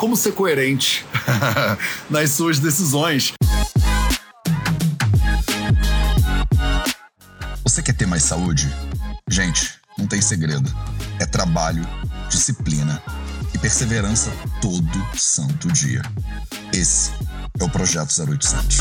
como ser coerente nas suas decisões. Você quer ter mais saúde? Gente, não tem segredo. É trabalho, disciplina e perseverança todo santo dia. Esse é o Projeto 0800.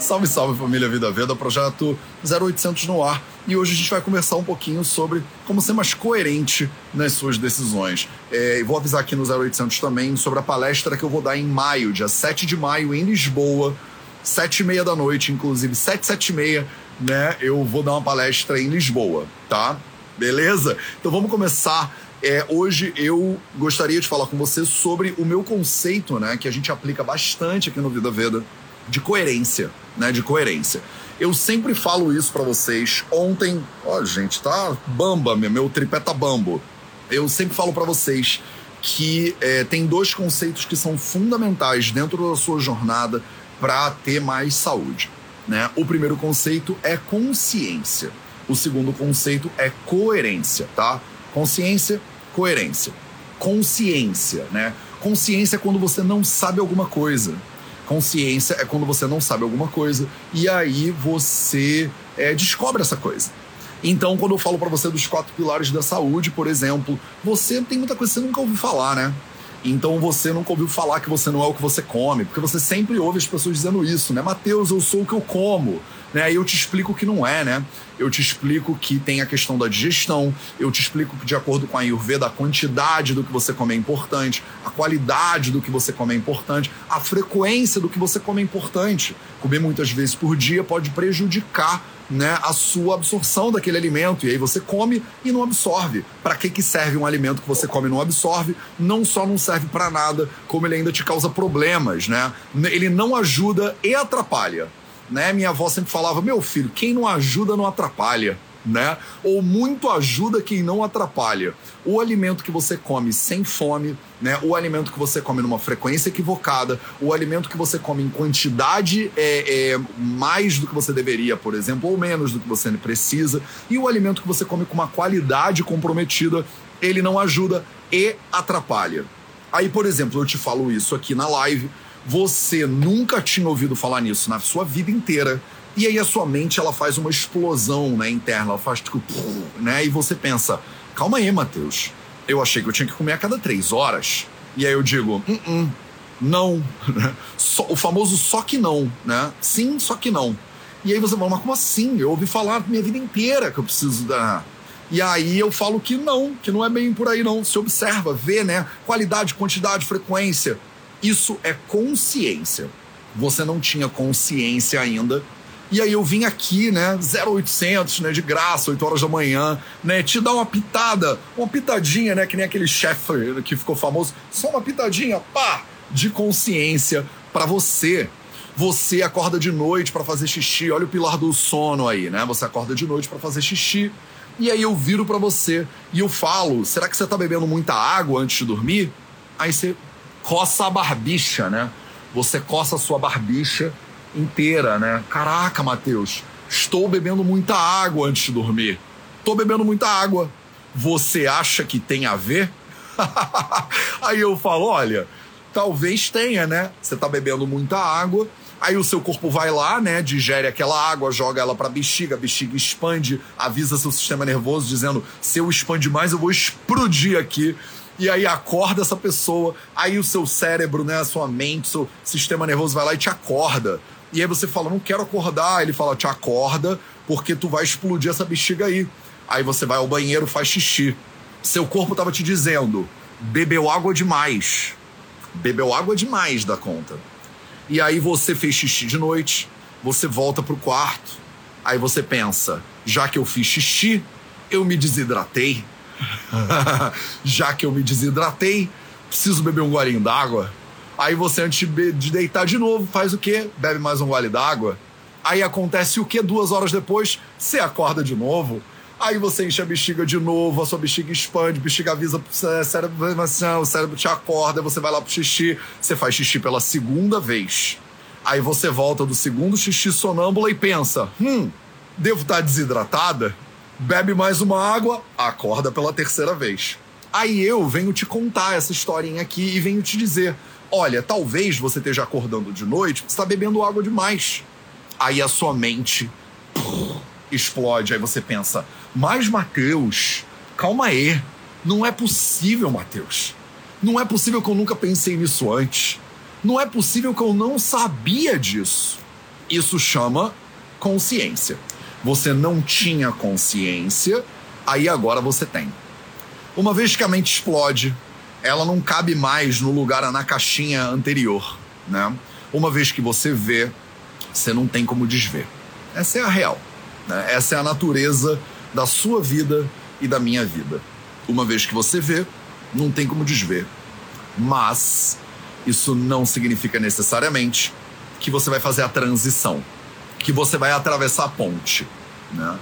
Salve, salve família Vida Veda, projeto 0800 no ar. E hoje a gente vai conversar um pouquinho sobre como ser mais coerente nas suas decisões. É, vou avisar aqui no 0800 também sobre a palestra que eu vou dar em maio, dia 7 de maio, em Lisboa, 7 e meia da noite, inclusive 7, 7 e meia, né? Eu vou dar uma palestra em Lisboa, tá? Beleza? Então vamos começar é, hoje eu gostaria de falar com você sobre o meu conceito, né, que a gente aplica bastante aqui no Vida Veda, de coerência, né? De coerência. Eu sempre falo isso para vocês. Ontem, ó, gente, tá bamba, meu, meu tripé tá bambo. Eu sempre falo para vocês que é, tem dois conceitos que são fundamentais dentro da sua jornada para ter mais saúde. Né? O primeiro conceito é consciência. O segundo conceito é coerência, tá? Consciência, coerência. Consciência, né? Consciência é quando você não sabe alguma coisa. Consciência é quando você não sabe alguma coisa e aí você é, descobre essa coisa. Então, quando eu falo para você dos quatro pilares da saúde, por exemplo, você tem muita coisa que você nunca ouviu falar, né? Então você nunca ouviu falar que você não é o que você come, porque você sempre ouve as pessoas dizendo isso, né? Mateus, eu sou o que eu como. Né? Aí eu te explico que não é, né? Eu te explico que tem a questão da digestão, eu te explico que, de acordo com a Ayurveda, a quantidade do que você come é importante, a qualidade do que você come é importante, a frequência do que você come é importante. Comer muitas vezes por dia pode prejudicar né, a sua absorção daquele alimento. E aí você come e não absorve. Para que, que serve um alimento que você come e não absorve? Não só não serve para nada, como ele ainda te causa problemas, né? Ele não ajuda e atrapalha né? Minha avó sempre falava: meu filho, quem não ajuda não atrapalha. Né? Ou muito ajuda quem não atrapalha. O alimento que você come sem fome, né? O alimento que você come numa frequência equivocada, o alimento que você come em quantidade é, é, mais do que você deveria, por exemplo, ou menos do que você precisa, e o alimento que você come com uma qualidade comprometida, ele não ajuda e atrapalha. Aí, por exemplo, eu te falo isso aqui na live você nunca tinha ouvido falar nisso na sua vida inteira. E aí a sua mente ela faz uma explosão né, interna, ela faz tipo, né? E você pensa, calma aí, Matheus. Eu achei que eu tinha que comer a cada três horas. E aí eu digo, uh -uh, não. Só, o famoso só que não, né? Sim, só que não. E aí você fala, mas como assim? Eu ouvi falar minha vida inteira que eu preciso da. E aí eu falo que não, que não é bem por aí não. Se observa, vê, né? Qualidade, quantidade, frequência. Isso é consciência. Você não tinha consciência ainda. E aí eu vim aqui, né, 0800, né, de graça, 8 horas da manhã, né, te dar uma pitada, uma pitadinha, né, que nem aquele chefe que ficou famoso, só uma pitadinha, pá, de consciência para você. Você acorda de noite para fazer xixi, olha o pilar do sono aí, né? Você acorda de noite para fazer xixi. E aí eu viro para você e eu falo: "Será que você tá bebendo muita água antes de dormir?" Aí você coça a barbicha, né? Você coça a sua barbicha inteira, né? Caraca, Matheus, estou bebendo muita água antes de dormir. Estou bebendo muita água. Você acha que tem a ver? Aí eu falo, olha, talvez tenha, né? Você está bebendo muita água, aí o seu corpo vai lá, né? Digere aquela água, joga ela para a bexiga, a bexiga expande, avisa seu sistema nervoso dizendo: se eu expandir mais, eu vou explodir aqui e aí acorda essa pessoa, aí o seu cérebro, né, a sua mente, seu sistema nervoso vai lá e te acorda. E aí você fala, não quero acordar. Ele fala, te acorda, porque tu vai explodir essa bexiga aí. Aí você vai ao banheiro, faz xixi. Seu corpo tava te dizendo, bebeu água demais. Bebeu água demais da conta. E aí você fez xixi de noite, você volta pro quarto. Aí você pensa, já que eu fiz xixi, eu me desidratei, Já que eu me desidratei, preciso beber um golinho d'água. Aí você, antes de deitar de novo, faz o quê? Bebe mais um gole d'água. Aí acontece o quê? Duas horas depois, você acorda de novo. Aí você enche a bexiga de novo, a sua bexiga expande, a bexiga avisa pro cérebro, o cérebro te acorda, você vai lá pro xixi, você faz xixi pela segunda vez. Aí você volta do segundo xixi sonâmbula e pensa: hum, devo estar desidratada? Bebe mais uma água, acorda pela terceira vez. Aí eu venho te contar essa historinha aqui e venho te dizer: olha, talvez você esteja acordando de noite porque está bebendo água demais. Aí a sua mente explode, aí você pensa: mas Mateus, calma aí, não é possível, Mateus. Não é possível que eu nunca pensei nisso antes. Não é possível que eu não sabia disso. Isso chama consciência. Você não tinha consciência, aí agora você tem. Uma vez que a mente explode, ela não cabe mais no lugar na caixinha anterior, né? Uma vez que você vê, você não tem como desver. Essa é a real. Né? Essa é a natureza da sua vida e da minha vida. Uma vez que você vê, não tem como desver. Mas isso não significa necessariamente que você vai fazer a transição, que você vai atravessar a ponte. Né?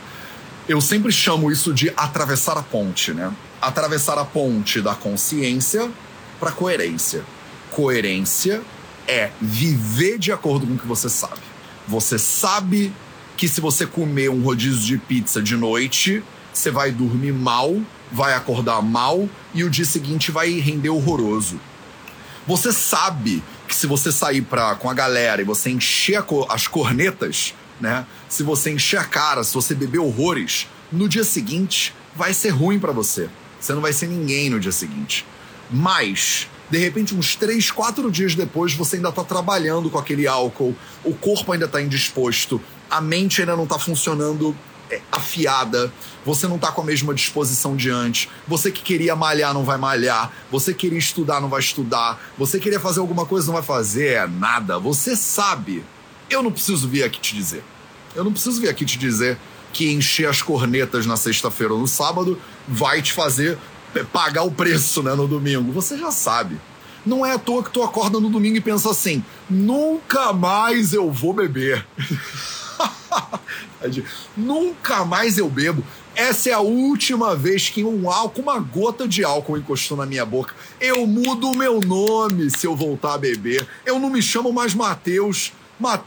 Eu sempre chamo isso de atravessar a ponte, né? Atravessar a ponte da consciência para coerência. Coerência é viver de acordo com o que você sabe. Você sabe que se você comer um rodízio de pizza de noite, você vai dormir mal, vai acordar mal e o dia seguinte vai render horroroso. Você sabe que se você sair pra, com a galera e você encher as cornetas, né? Se você encher a cara, se você beber horrores, no dia seguinte vai ser ruim para você. Você não vai ser ninguém no dia seguinte. Mas, de repente, uns três, quatro dias depois, você ainda tá trabalhando com aquele álcool, o corpo ainda tá indisposto, a mente ainda não tá funcionando afiada, você não tá com a mesma disposição de antes, você que queria malhar não vai malhar, você queria estudar não vai estudar, você queria fazer alguma coisa não vai fazer, é nada. Você sabe eu não preciso vir aqui te dizer. Eu não preciso vir aqui te dizer que encher as cornetas na sexta-feira ou no sábado vai te fazer pagar o preço né, no domingo. Você já sabe. Não é à toa que tu acorda no domingo e pensa assim: nunca mais eu vou beber. nunca mais eu bebo. Essa é a última vez que um álcool, uma gota de álcool encostou na minha boca. Eu mudo o meu nome se eu voltar a beber. Eu não me chamo mais Mateus.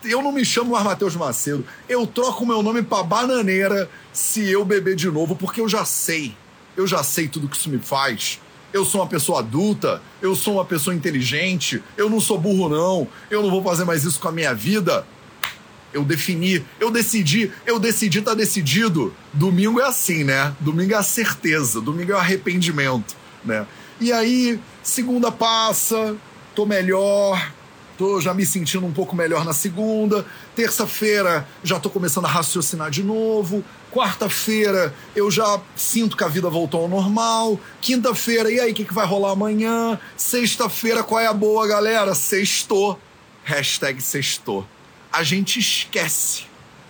Eu não me chamo mais Matheus Macedo. Eu troco meu nome para Bananeira se eu beber de novo, porque eu já sei. Eu já sei tudo que isso me faz. Eu sou uma pessoa adulta, eu sou uma pessoa inteligente, eu não sou burro, não. Eu não vou fazer mais isso com a minha vida. Eu defini, eu decidi, eu decidi, tá decidido. Domingo é assim, né? Domingo é a certeza, domingo é o arrependimento, né? E aí, segunda passa, tô melhor, tô já me sentindo um pouco melhor na segunda. Terça-feira já tô começando a raciocinar de novo. Quarta-feira eu já sinto que a vida voltou ao normal. Quinta-feira, e aí, o que, que vai rolar amanhã? Sexta-feira, qual é a boa, galera? Sextou. Hashtag sextou. A gente esquece.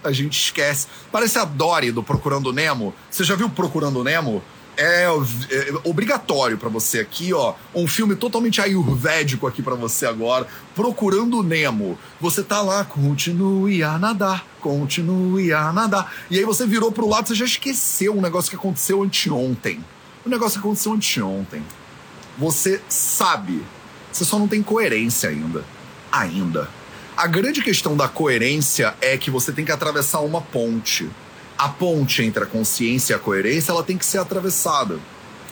A gente esquece. Parece a Dory do Procurando Nemo. Você já viu Procurando Nemo? é, é obrigatório para você aqui, ó. Um filme totalmente ayurvédico aqui para você agora. Procurando Nemo. Você tá lá, continue a nadar, continue a nadar. E aí você virou pro lado, você já esqueceu um negócio que aconteceu anteontem. Um negócio que aconteceu anteontem. Você sabe. Você só não tem coerência ainda. Ainda. A grande questão da coerência é que você tem que atravessar uma ponte a ponte entre a consciência e a coerência ela tem que ser atravessada.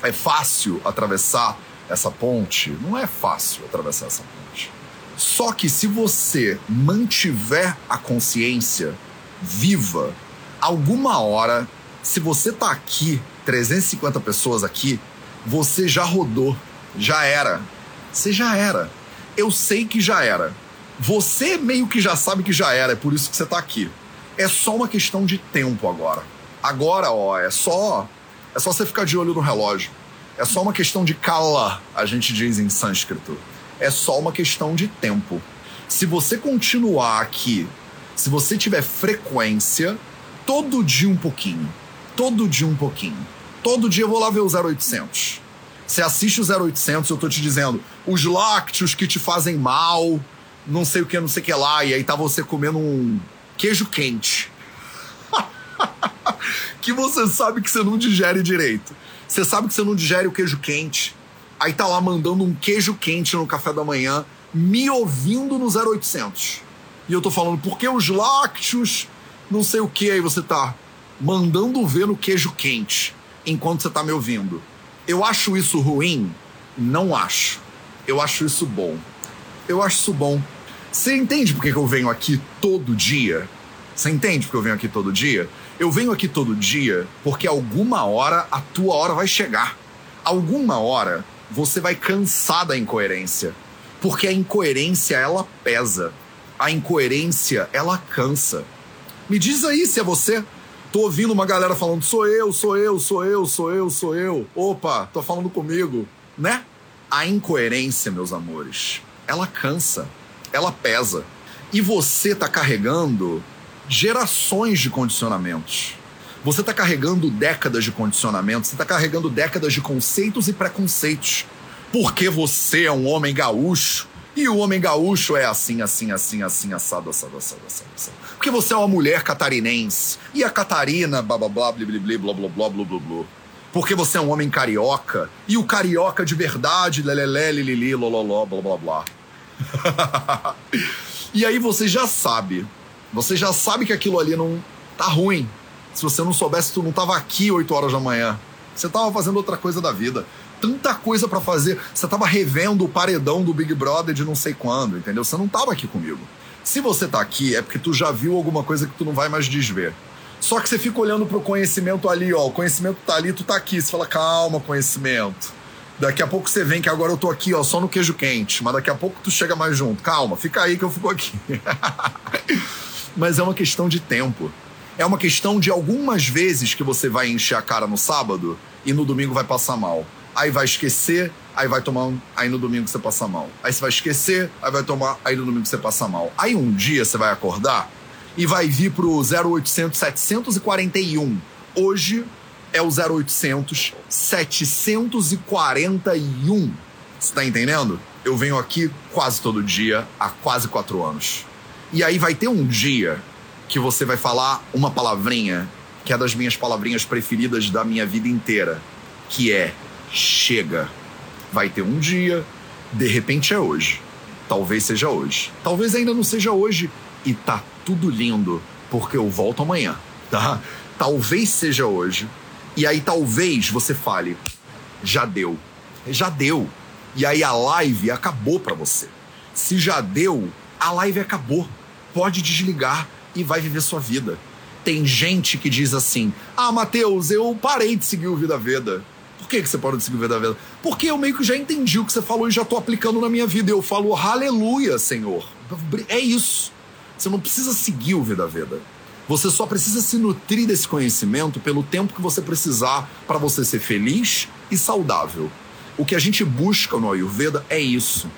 É fácil atravessar essa ponte? Não é fácil atravessar essa ponte. Só que se você mantiver a consciência viva, alguma hora, se você tá aqui, 350 pessoas aqui, você já rodou, já era. Você já era. Eu sei que já era. Você meio que já sabe que já era, é por isso que você tá aqui. É só uma questão de tempo agora. Agora, ó, é só é só você ficar de olho no relógio. É só uma questão de kala, a gente diz em sânscrito. É só uma questão de tempo. Se você continuar aqui, se você tiver frequência, todo dia um pouquinho, todo dia um pouquinho. Todo dia eu vou lá ver o 0800. Você assiste o 0800, eu tô te dizendo, os lácteos que te fazem mal, não sei o que, não sei o que lá, e aí tá você comendo um queijo quente. que você sabe que você não digere direito. Você sabe que você não digere o queijo quente. Aí tá lá mandando um queijo quente no café da manhã, me ouvindo no 0800. E eu tô falando, por que os lácteos, não sei o que, aí você tá mandando ver no queijo quente, enquanto você tá me ouvindo. Eu acho isso ruim? Não acho. Eu acho isso bom. Eu acho isso bom. Você entende por que eu venho aqui todo dia? Você entende por que eu venho aqui todo dia? Eu venho aqui todo dia porque alguma hora a tua hora vai chegar. Alguma hora você vai cansar da incoerência. Porque a incoerência, ela pesa. A incoerência, ela cansa. Me diz aí se é você. Tô ouvindo uma galera falando: sou eu, sou eu, sou eu, sou eu, sou eu. Opa, tô falando comigo, né? A incoerência, meus amores, ela cansa, ela pesa. E você tá carregando gerações de condicionamentos. Você está carregando décadas de condicionamentos, você está carregando décadas de conceitos e preconceitos. Porque você é um homem gaúcho e o homem gaúcho é assim, assim, assim, assim, assado, assado, assado, assado, assado. Porque você é uma mulher catarinense e a Catarina, blá blá blá, blá blá blá, blá blá blá blá blá. Porque você é um homem carioca e o carioca de verdade, lelelé, lilili, lololó, blá blá blá. e aí você já sabe, você já sabe que aquilo ali não tá ruim. Se você não soubesse, tu não tava aqui 8 horas da manhã. Você tava fazendo outra coisa da vida tanta coisa para fazer. Você tava revendo o paredão do Big Brother de não sei quando, entendeu? Você não tava aqui comigo. Se você tá aqui, é porque tu já viu alguma coisa que tu não vai mais desver. Só que você fica olhando pro conhecimento ali, ó. O conhecimento tá ali, tu tá aqui. Você fala, calma, conhecimento. Daqui a pouco você vem, que agora eu tô aqui, ó, só no queijo quente. Mas daqui a pouco tu chega mais junto. Calma, fica aí que eu fico aqui. mas é uma questão de tempo. É uma questão de algumas vezes que você vai encher a cara no sábado e no domingo vai passar mal aí vai esquecer, aí vai tomar um, aí no domingo você passa mal. Aí você vai esquecer, aí vai tomar, aí no domingo você passa mal. Aí um dia você vai acordar e vai vir pro 0800 741. Hoje é o 0800 741. Você tá entendendo? Eu venho aqui quase todo dia há quase quatro anos. E aí vai ter um dia que você vai falar uma palavrinha que é das minhas palavrinhas preferidas da minha vida inteira, que é chega. Vai ter um dia, de repente é hoje. Talvez seja hoje. Talvez ainda não seja hoje. E tá tudo lindo, porque eu volto amanhã, tá? Talvez seja hoje. E aí talvez você fale: já deu. Já deu. E aí a live acabou para você. Se já deu, a live acabou. Pode desligar e vai viver sua vida. Tem gente que diz assim: Ah, Matheus, eu parei de seguir o Vida Veda que, que você pode seguir o Vida Veda? Porque eu meio que já entendi o que você falou e já estou aplicando na minha vida. Eu falo, aleluia, Senhor. É isso. Você não precisa seguir o Vida Veda. Você só precisa se nutrir desse conhecimento pelo tempo que você precisar para você ser feliz e saudável. O que a gente busca no Ayurveda é isso.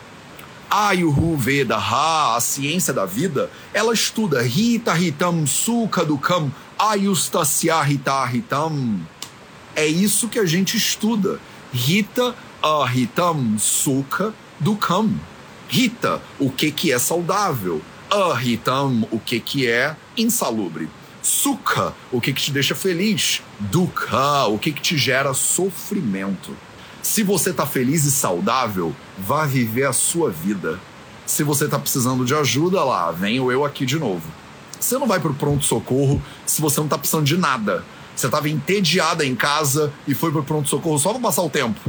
A Ayurveda, a ciência da vida, ela estuda Rita Ritam Sukha Dukam Ayustasya Rita Ritam é isso que a gente estuda. Rita ahitam sukha dukam. Rita, o que que é saudável. Ahitam, o que que é insalubre. Sukha, o que que te deixa feliz. Dukha, o que que te gera sofrimento. Se você tá feliz e saudável, vá viver a sua vida. Se você tá precisando de ajuda, lá, venho eu aqui de novo. Você não vai pro pronto-socorro se você não tá precisando de nada. Você estava entediada em casa e foi pro pronto-socorro só para passar o tempo.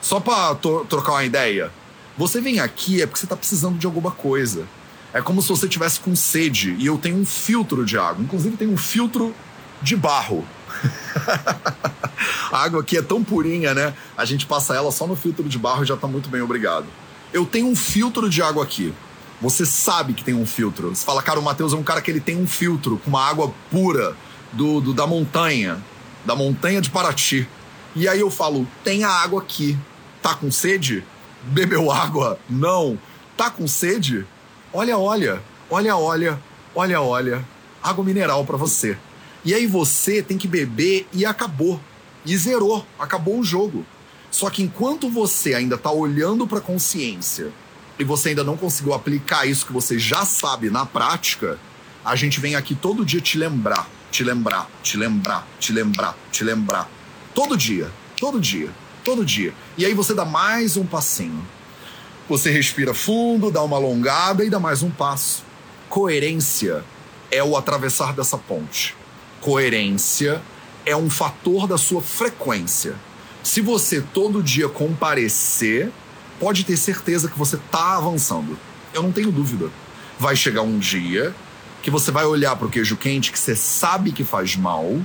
Só para trocar uma ideia. Você vem aqui é porque você está precisando de alguma coisa. É como se você tivesse com sede e eu tenho um filtro de água. Inclusive, tem um filtro de barro. a água aqui é tão purinha, né? A gente passa ela só no filtro de barro e já tá muito bem, obrigado. Eu tenho um filtro de água aqui. Você sabe que tem um filtro. Você fala, cara, o Matheus é um cara que ele tem um filtro com uma água pura do, do, da montanha, da montanha de Paraty. E aí eu falo: tem a água aqui. Tá com sede? Bebeu água? Não. Tá com sede? Olha, olha, olha, olha, olha, olha. Água mineral para você. E aí você tem que beber e acabou. E zerou, acabou o jogo. Só que enquanto você ainda tá olhando para a consciência e você ainda não conseguiu aplicar isso que você já sabe na prática, a gente vem aqui todo dia te lembrar te lembrar, te lembrar, te lembrar, te lembrar. Todo dia, todo dia, todo dia. E aí você dá mais um passinho. Você respira fundo, dá uma alongada e dá mais um passo. Coerência é o atravessar dessa ponte. Coerência é um fator da sua frequência. Se você todo dia comparecer, pode ter certeza que você tá avançando. Eu não tenho dúvida. Vai chegar um dia que você vai olhar para o queijo quente que você sabe que faz mal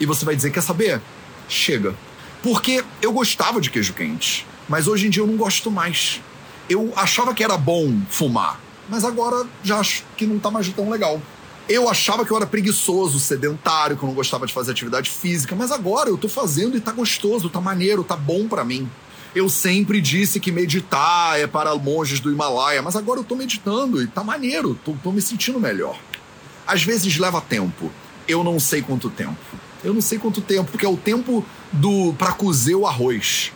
e você vai dizer: Quer saber? Chega. Porque eu gostava de queijo quente, mas hoje em dia eu não gosto mais. Eu achava que era bom fumar, mas agora já acho que não tá mais tão legal. Eu achava que eu era preguiçoso, sedentário, que eu não gostava de fazer atividade física, mas agora eu tô fazendo e tá gostoso, tá maneiro, tá bom para mim. Eu sempre disse que meditar é para monges do Himalaia, mas agora eu tô meditando e tá maneiro, tô, tô me sentindo melhor. Às vezes leva tempo. Eu não sei quanto tempo. Eu não sei quanto tempo, porque é o tempo do para cozer o arroz.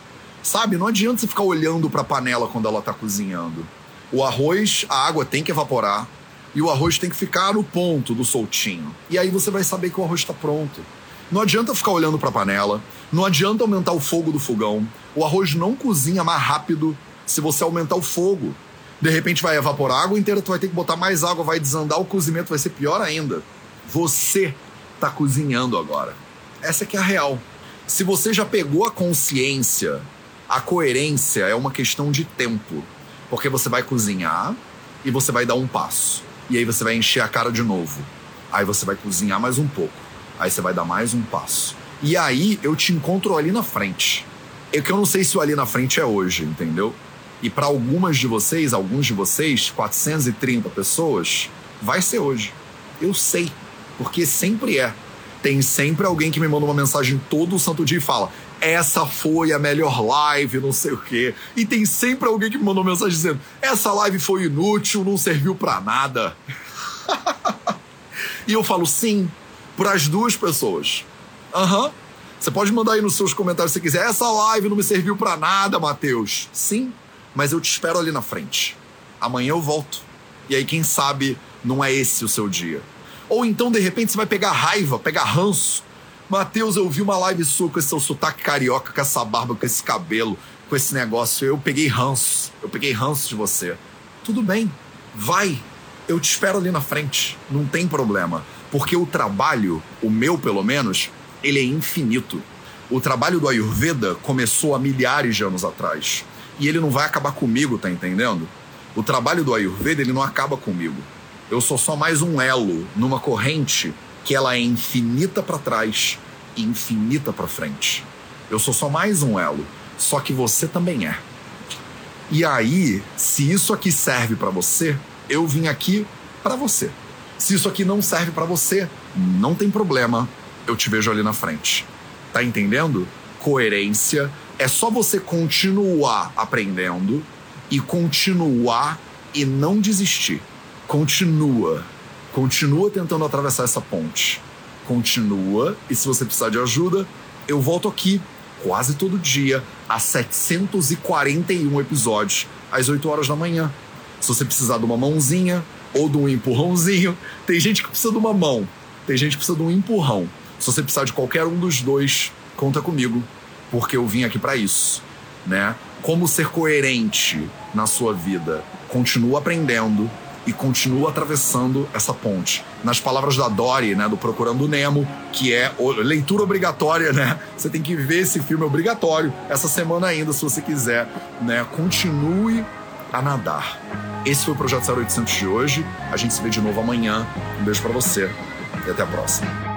Sabe? Não adianta você ficar olhando para a panela quando ela tá cozinhando. O arroz, a água tem que evaporar e o arroz tem que ficar no ponto do soltinho. E aí você vai saber que o arroz está pronto. Não adianta ficar olhando para a panela, não adianta aumentar o fogo do fogão. O arroz não cozinha mais rápido se você aumentar o fogo. De repente vai evaporar a água inteira, tu vai ter que botar mais água, vai desandar, o cozimento vai ser pior ainda. Você está cozinhando agora. Essa que é a real. Se você já pegou a consciência, a coerência é uma questão de tempo. Porque você vai cozinhar e você vai dar um passo. E aí você vai encher a cara de novo. Aí você vai cozinhar mais um pouco. Aí você vai dar mais um passo. E aí eu te encontro ali na frente. É que eu não sei se o ali na frente é hoje, entendeu? E para algumas de vocês, alguns de vocês, 430 pessoas, vai ser hoje. Eu sei, porque sempre é. Tem sempre alguém que me manda uma mensagem todo o santo dia e fala: essa foi a melhor live, não sei o quê. E tem sempre alguém que me mandou mensagem dizendo: essa live foi inútil, não serviu para nada. e eu falo: sim, para as duas pessoas. Aham. Uhum. Você pode mandar aí nos seus comentários se quiser. Essa live não me serviu para nada, Matheus. Sim, mas eu te espero ali na frente. Amanhã eu volto. E aí, quem sabe, não é esse o seu dia. Ou então, de repente, você vai pegar raiva, pegar ranço Matheus, eu vi uma live sua com esse seu sotaque carioca, com essa barba, com esse cabelo, com esse negócio. Eu peguei ranço. Eu peguei ranço de você. Tudo bem, vai. Eu te espero ali na frente. Não tem problema. Porque o trabalho, o meu pelo menos, ele é infinito. O trabalho do Ayurveda começou há milhares de anos atrás. E ele não vai acabar comigo, tá entendendo? O trabalho do Ayurveda, ele não acaba comigo. Eu sou só mais um elo numa corrente que ela é infinita para trás e infinita para frente. Eu sou só mais um elo, só que você também é. E aí, se isso aqui serve para você, eu vim aqui para você. Se isso aqui não serve para você, não tem problema, eu te vejo ali na frente. Tá entendendo? Coerência é só você continuar aprendendo e continuar e não desistir. Continua Continua tentando atravessar essa ponte. Continua, e se você precisar de ajuda, eu volto aqui quase todo dia, a 741 episódios, às 8 horas da manhã. Se você precisar de uma mãozinha ou de um empurrãozinho, tem gente que precisa de uma mão, tem gente que precisa de um empurrão. Se você precisar de qualquer um dos dois, conta comigo, porque eu vim aqui para isso, né? Como ser coerente na sua vida? Continua aprendendo, e continua atravessando essa ponte. Nas palavras da Dory, né, do Procurando Nemo, que é leitura obrigatória, né? Você tem que ver esse filme obrigatório essa semana ainda, se você quiser, né? Continue a nadar. Esse foi o Projeto 0800 de hoje. A gente se vê de novo amanhã. Um beijo para você e até a próxima.